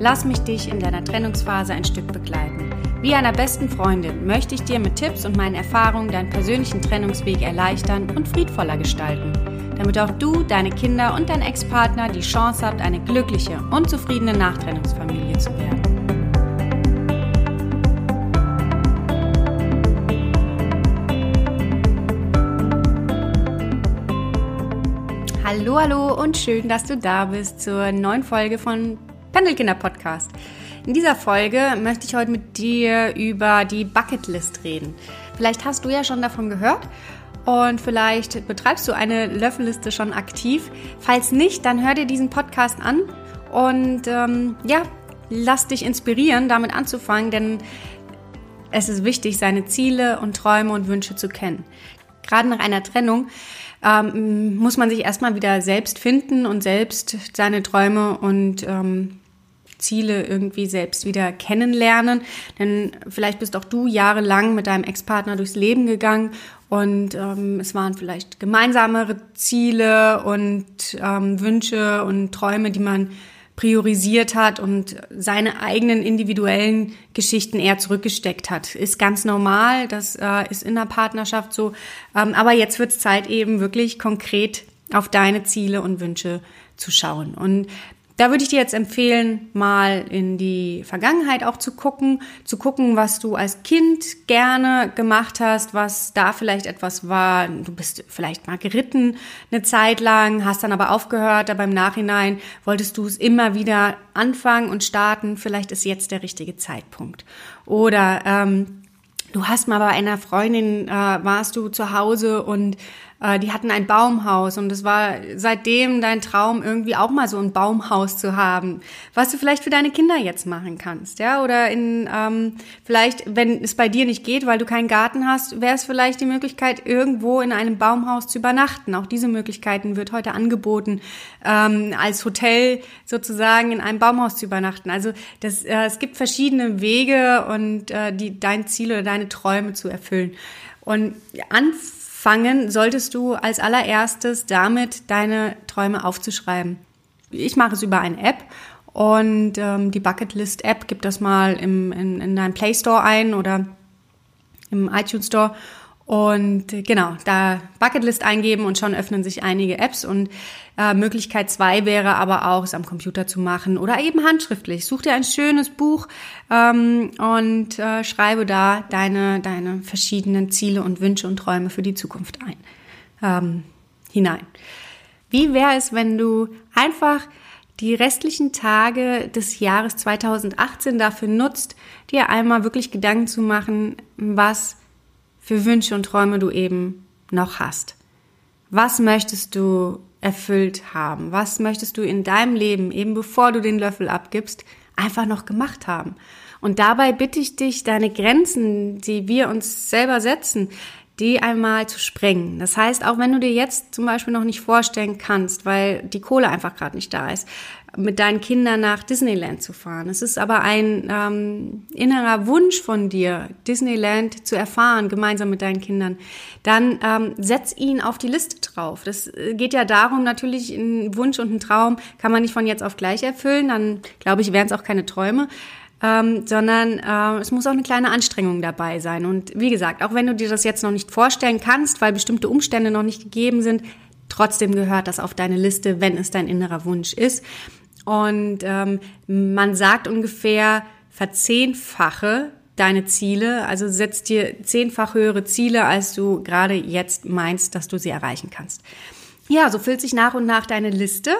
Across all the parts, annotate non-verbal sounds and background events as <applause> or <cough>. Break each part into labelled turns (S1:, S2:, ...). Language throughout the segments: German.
S1: Lass mich dich in deiner Trennungsphase ein Stück begleiten. Wie einer besten Freundin möchte ich dir mit Tipps und meinen Erfahrungen deinen persönlichen Trennungsweg erleichtern und friedvoller gestalten, damit auch du, deine Kinder und dein Ex-Partner die Chance habt, eine glückliche und zufriedene Nachtrennungsfamilie zu werden. Hallo, hallo und schön, dass du da bist zur neuen Folge von Pendelkinder Podcast. In dieser Folge möchte ich heute mit dir über die Bucketlist reden. Vielleicht hast du ja schon davon gehört und vielleicht betreibst du eine Löffelliste schon aktiv. Falls nicht, dann hör dir diesen Podcast an und ähm, ja, lass dich inspirieren, damit anzufangen, denn es ist wichtig, seine Ziele und Träume und Wünsche zu kennen. Gerade nach einer Trennung ähm, muss man sich erstmal wieder selbst finden und selbst seine Träume und ähm, Ziele irgendwie selbst wieder kennenlernen. Denn vielleicht bist auch du jahrelang mit deinem Ex-Partner durchs Leben gegangen und ähm, es waren vielleicht gemeinsamere Ziele und ähm, Wünsche und Träume, die man priorisiert hat und seine eigenen individuellen Geschichten eher zurückgesteckt hat. Ist ganz normal, das äh, ist in der Partnerschaft so. Ähm, aber jetzt wird es Zeit, eben wirklich konkret auf deine Ziele und Wünsche zu schauen. Und da würde ich dir jetzt empfehlen, mal in die Vergangenheit auch zu gucken, zu gucken, was du als Kind gerne gemacht hast, was da vielleicht etwas war. Du bist vielleicht mal geritten eine Zeit lang, hast dann aber aufgehört, aber im Nachhinein wolltest du es immer wieder anfangen und starten. Vielleicht ist jetzt der richtige Zeitpunkt. Oder ähm, du hast mal bei einer Freundin, äh, warst du zu Hause und äh, die hatten ein Baumhaus und es war seitdem dein Traum, irgendwie auch mal so ein Baumhaus zu haben, was du vielleicht für deine Kinder jetzt machen kannst, ja? Oder in ähm, vielleicht, wenn es bei dir nicht geht, weil du keinen Garten hast, wäre es vielleicht die Möglichkeit, irgendwo in einem Baumhaus zu übernachten. Auch diese Möglichkeiten wird heute angeboten, ähm, als Hotel sozusagen in einem Baumhaus zu übernachten. Also das, äh, es gibt verschiedene Wege und äh, die dein Ziel oder deine Träume zu erfüllen. Und anfangen fangen solltest du als allererstes damit, deine Träume aufzuschreiben. Ich mache es über eine App und ähm, die Bucketlist App gibt das mal im, in, in deinem Play Store ein oder im iTunes Store und äh, genau, da Bucketlist eingeben und schon öffnen sich einige Apps. Und äh, Möglichkeit zwei wäre aber auch, es am Computer zu machen oder eben handschriftlich. Such dir ein schönes Buch ähm, und äh, schreibe da deine, deine verschiedenen Ziele und Wünsche und Träume für die Zukunft ein, ähm, hinein. Wie wäre es, wenn du einfach die restlichen Tage des Jahres 2018 dafür nutzt, dir einmal wirklich Gedanken zu machen, was für Wünsche und Träume du eben noch hast. Was möchtest du erfüllt haben? Was möchtest du in deinem Leben, eben bevor du den Löffel abgibst, einfach noch gemacht haben? Und dabei bitte ich dich, deine Grenzen, die wir uns selber setzen, die einmal zu sprengen. Das heißt, auch wenn du dir jetzt zum Beispiel noch nicht vorstellen kannst, weil die Kohle einfach gerade nicht da ist, mit deinen Kindern nach Disneyland zu fahren. Es ist aber ein ähm, innerer Wunsch von dir, Disneyland zu erfahren, gemeinsam mit deinen Kindern. Dann ähm, setz ihn auf die Liste drauf. Das äh, geht ja darum, natürlich ein Wunsch und ein Traum kann man nicht von jetzt auf gleich erfüllen. Dann glaube ich, wären es auch keine Träume. Ähm, sondern äh, es muss auch eine kleine Anstrengung dabei sein. Und wie gesagt, auch wenn du dir das jetzt noch nicht vorstellen kannst, weil bestimmte Umstände noch nicht gegeben sind, trotzdem gehört das auf deine Liste, wenn es dein innerer Wunsch ist. Und ähm, man sagt ungefähr, verzehnfache deine Ziele, also setz dir zehnfach höhere Ziele, als du gerade jetzt meinst, dass du sie erreichen kannst. Ja, so füllt sich nach und nach deine Liste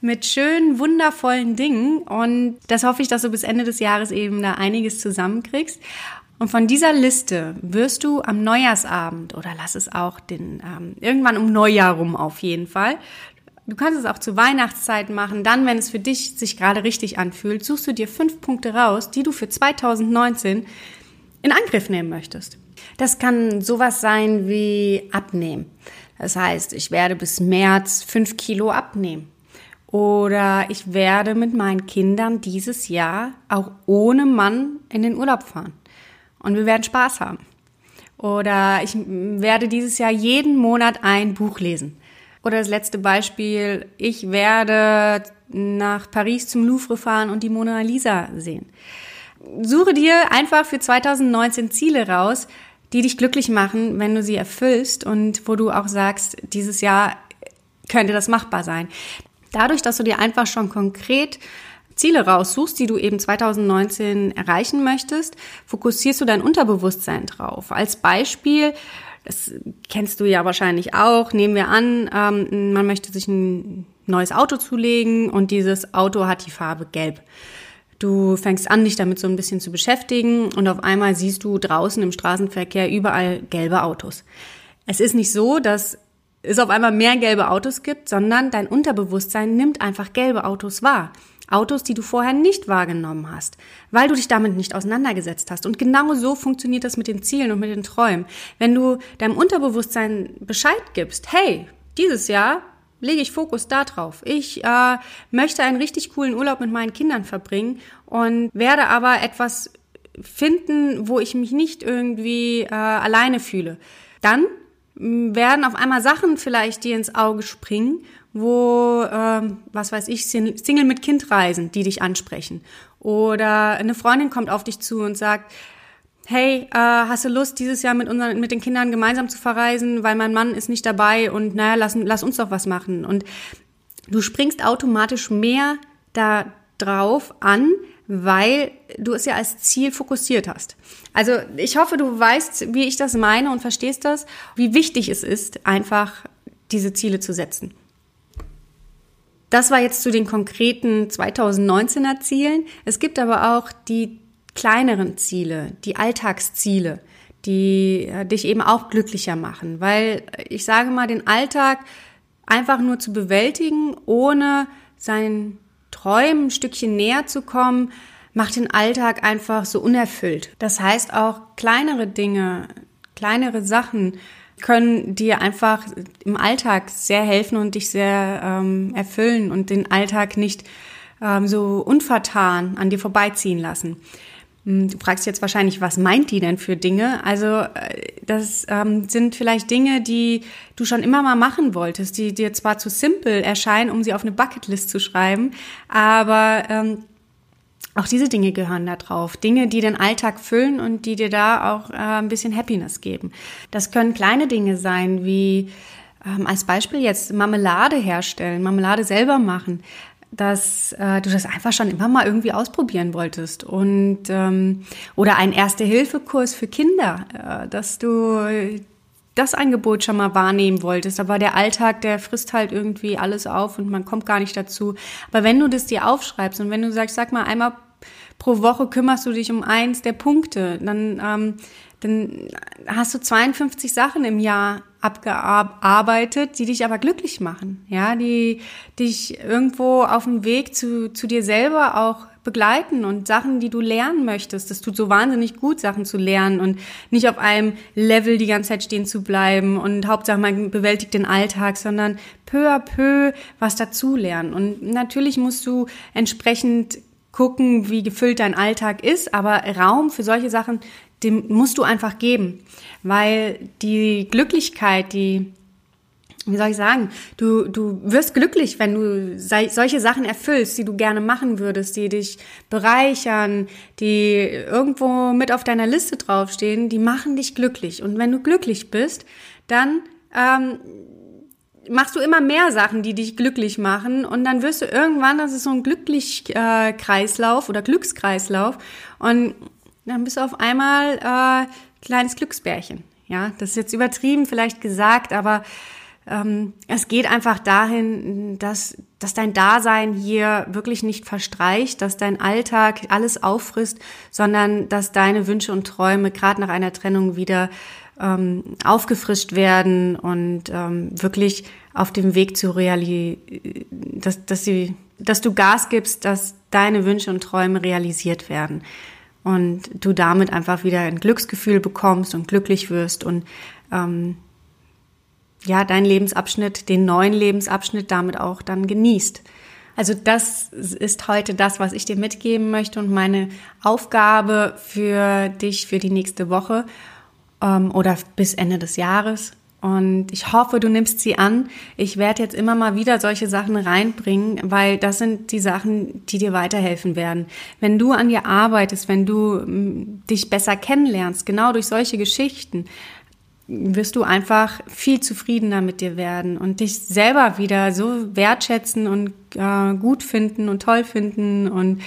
S1: mit schönen, wundervollen Dingen und das hoffe ich, dass du bis Ende des Jahres eben da einiges zusammenkriegst. Und von dieser Liste wirst du am Neujahrsabend oder lass es auch den ähm, irgendwann um Neujahr rum auf jeden Fall Du kannst es auch zur Weihnachtszeit machen. Dann, wenn es für dich sich gerade richtig anfühlt, suchst du dir fünf Punkte raus, die du für 2019 in Angriff nehmen möchtest. Das kann sowas sein wie abnehmen. Das heißt, ich werde bis März fünf Kilo abnehmen. Oder ich werde mit meinen Kindern dieses Jahr auch ohne Mann in den Urlaub fahren. Und wir werden Spaß haben. Oder ich werde dieses Jahr jeden Monat ein Buch lesen. Oder das letzte Beispiel, ich werde nach Paris zum Louvre fahren und die Mona Lisa sehen. Suche dir einfach für 2019 Ziele raus, die dich glücklich machen, wenn du sie erfüllst und wo du auch sagst, dieses Jahr könnte das machbar sein. Dadurch, dass du dir einfach schon konkret Ziele raussuchst, die du eben 2019 erreichen möchtest, fokussierst du dein Unterbewusstsein drauf. Als Beispiel, das kennst du ja wahrscheinlich auch, nehmen wir an, ähm, man möchte sich ein neues Auto zulegen und dieses Auto hat die Farbe gelb. Du fängst an, dich damit so ein bisschen zu beschäftigen und auf einmal siehst du draußen im Straßenverkehr überall gelbe Autos. Es ist nicht so, dass es auf einmal mehr gelbe Autos gibt, sondern dein Unterbewusstsein nimmt einfach gelbe Autos wahr. Autos, die du vorher nicht wahrgenommen hast, weil du dich damit nicht auseinandergesetzt hast. Und genau so funktioniert das mit den Zielen und mit den Träumen. Wenn du deinem Unterbewusstsein Bescheid gibst, hey, dieses Jahr lege ich Fokus da drauf. Ich äh, möchte einen richtig coolen Urlaub mit meinen Kindern verbringen und werde aber etwas finden, wo ich mich nicht irgendwie äh, alleine fühle. Dann mm, werden auf einmal Sachen vielleicht dir ins Auge springen, wo, ähm, was weiß ich, Single mit Kind reisen, die dich ansprechen. Oder eine Freundin kommt auf dich zu und sagt, hey, äh, hast du Lust, dieses Jahr mit, unseren, mit den Kindern gemeinsam zu verreisen, weil mein Mann ist nicht dabei und naja, lass, lass uns doch was machen. Und du springst automatisch mehr da drauf an, weil du es ja als Ziel fokussiert hast. Also ich hoffe, du weißt, wie ich das meine und verstehst das, wie wichtig es ist, einfach diese Ziele zu setzen. Das war jetzt zu den konkreten 2019er Zielen. Es gibt aber auch die kleineren Ziele, die Alltagsziele, die äh, dich eben auch glücklicher machen. Weil ich sage mal, den Alltag einfach nur zu bewältigen, ohne seinen Träumen ein Stückchen näher zu kommen, macht den Alltag einfach so unerfüllt. Das heißt auch kleinere Dinge, kleinere Sachen können dir einfach im Alltag sehr helfen und dich sehr ähm, erfüllen und den Alltag nicht ähm, so unvertan an dir vorbeiziehen lassen. Hm, du fragst jetzt wahrscheinlich, was meint die denn für Dinge? Also äh, das ähm, sind vielleicht Dinge, die du schon immer mal machen wolltest, die dir zwar zu simpel erscheinen, um sie auf eine Bucketlist zu schreiben, aber ähm, auch diese Dinge gehören da drauf. Dinge, die den Alltag füllen und die dir da auch äh, ein bisschen Happiness geben. Das können kleine Dinge sein, wie ähm, als Beispiel jetzt Marmelade herstellen, Marmelade selber machen dass äh, du das einfach schon immer mal irgendwie ausprobieren wolltest und ähm, oder ein Erste-Hilfe-Kurs für Kinder, äh, dass du das Angebot schon mal wahrnehmen wolltest, aber der Alltag, der frisst halt irgendwie alles auf und man kommt gar nicht dazu. Aber wenn du das dir aufschreibst und wenn du sagst, sag mal einmal pro Woche kümmerst du dich um eins der Punkte, dann ähm, dann hast du 52 Sachen im Jahr abgearbeitet, die dich aber glücklich machen, ja, die dich irgendwo auf dem Weg zu, zu dir selber auch begleiten und Sachen, die du lernen möchtest. Das tut so wahnsinnig gut, Sachen zu lernen und nicht auf einem Level die ganze Zeit stehen zu bleiben und Hauptsache man bewältigt den Alltag, sondern peu à peu was dazu lernen. Und natürlich musst du entsprechend gucken, wie gefüllt dein Alltag ist, aber Raum für solche Sachen dem musst du einfach geben, weil die Glücklichkeit, die wie soll ich sagen, du, du wirst glücklich, wenn du solche Sachen erfüllst, die du gerne machen würdest, die dich bereichern, die irgendwo mit auf deiner Liste draufstehen, die machen dich glücklich. Und wenn du glücklich bist, dann ähm, machst du immer mehr Sachen, die dich glücklich machen. Und dann wirst du irgendwann, das ist so ein Glücklich-Kreislauf oder Glückskreislauf. Und dann bist du auf einmal äh, kleines Glücksbärchen. Ja, das ist jetzt übertrieben vielleicht gesagt, aber ähm, es geht einfach dahin, dass, dass dein Dasein hier wirklich nicht verstreicht, dass dein Alltag alles auffrisst, sondern dass deine Wünsche und Träume gerade nach einer Trennung wieder ähm, aufgefrischt werden und ähm, wirklich auf dem Weg zu realisieren, dass, dass, sie, dass du Gas gibst, dass deine Wünsche und Träume realisiert werden und du damit einfach wieder ein Glücksgefühl bekommst und glücklich wirst und ähm, ja, deinen Lebensabschnitt, den neuen Lebensabschnitt damit auch dann genießt. Also das ist heute das, was ich dir mitgeben möchte und meine Aufgabe für dich für die nächste Woche ähm, oder bis Ende des Jahres. Und ich hoffe, du nimmst sie an. Ich werde jetzt immer mal wieder solche Sachen reinbringen, weil das sind die Sachen, die dir weiterhelfen werden. Wenn du an dir arbeitest, wenn du mm, dich besser kennenlernst, genau durch solche Geschichten, wirst du einfach viel zufriedener mit dir werden und dich selber wieder so wertschätzen und äh, gut finden und toll finden. Und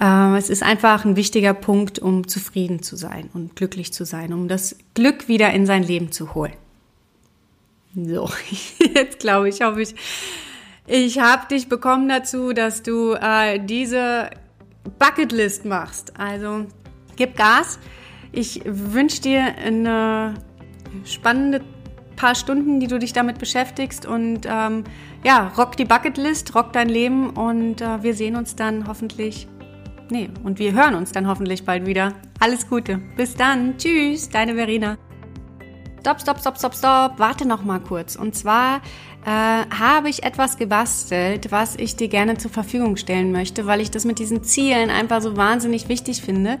S1: äh, es ist einfach ein wichtiger Punkt, um zufrieden zu sein und glücklich zu sein, um das Glück wieder in sein Leben zu holen. So, <laughs> jetzt glaube ich, hoffe ich, ich habe dich bekommen dazu, dass du äh, diese Bucketlist machst. Also gib Gas. Ich wünsche dir eine spannende paar Stunden, die du dich damit beschäftigst und ähm, ja, rock die Bucketlist, rock dein Leben und äh, wir sehen uns dann hoffentlich, nee, und wir hören uns dann hoffentlich bald wieder. Alles Gute. Bis dann. Tschüss, deine Verena. Stopp, stopp, stopp, stopp, stopp. Warte noch mal kurz. Und zwar äh, habe ich etwas gebastelt, was ich dir gerne zur Verfügung stellen möchte, weil ich das mit diesen Zielen einfach so wahnsinnig wichtig finde.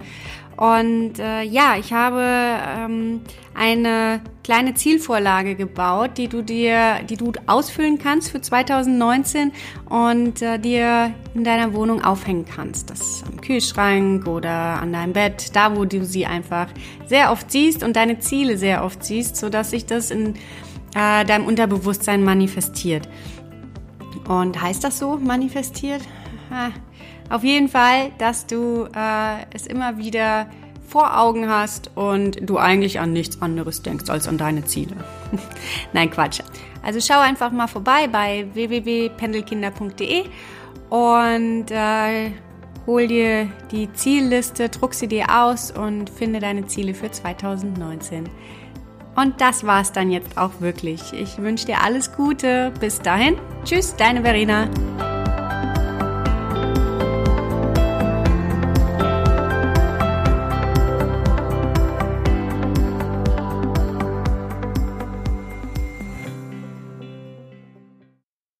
S1: Und äh, ja, ich habe ähm, eine kleine Zielvorlage gebaut, die du dir, die du ausfüllen kannst für 2019 und äh, dir in deiner Wohnung aufhängen kannst. Das am Kühlschrank oder an deinem Bett, da wo du sie einfach sehr oft siehst und deine Ziele sehr oft siehst, so dass sich das in äh, deinem Unterbewusstsein manifestiert. Und heißt das so, manifestiert? Auf jeden Fall, dass du äh, es immer wieder vor Augen hast und du eigentlich an nichts anderes denkst als an deine Ziele. <laughs> Nein, Quatsch. Also schau einfach mal vorbei bei www.pendelkinder.de und äh, hol dir die Zielliste, druck sie dir aus und finde deine Ziele für 2019. Und das war's dann jetzt auch wirklich. Ich wünsche dir alles Gute. Bis dahin. Tschüss, deine Verena.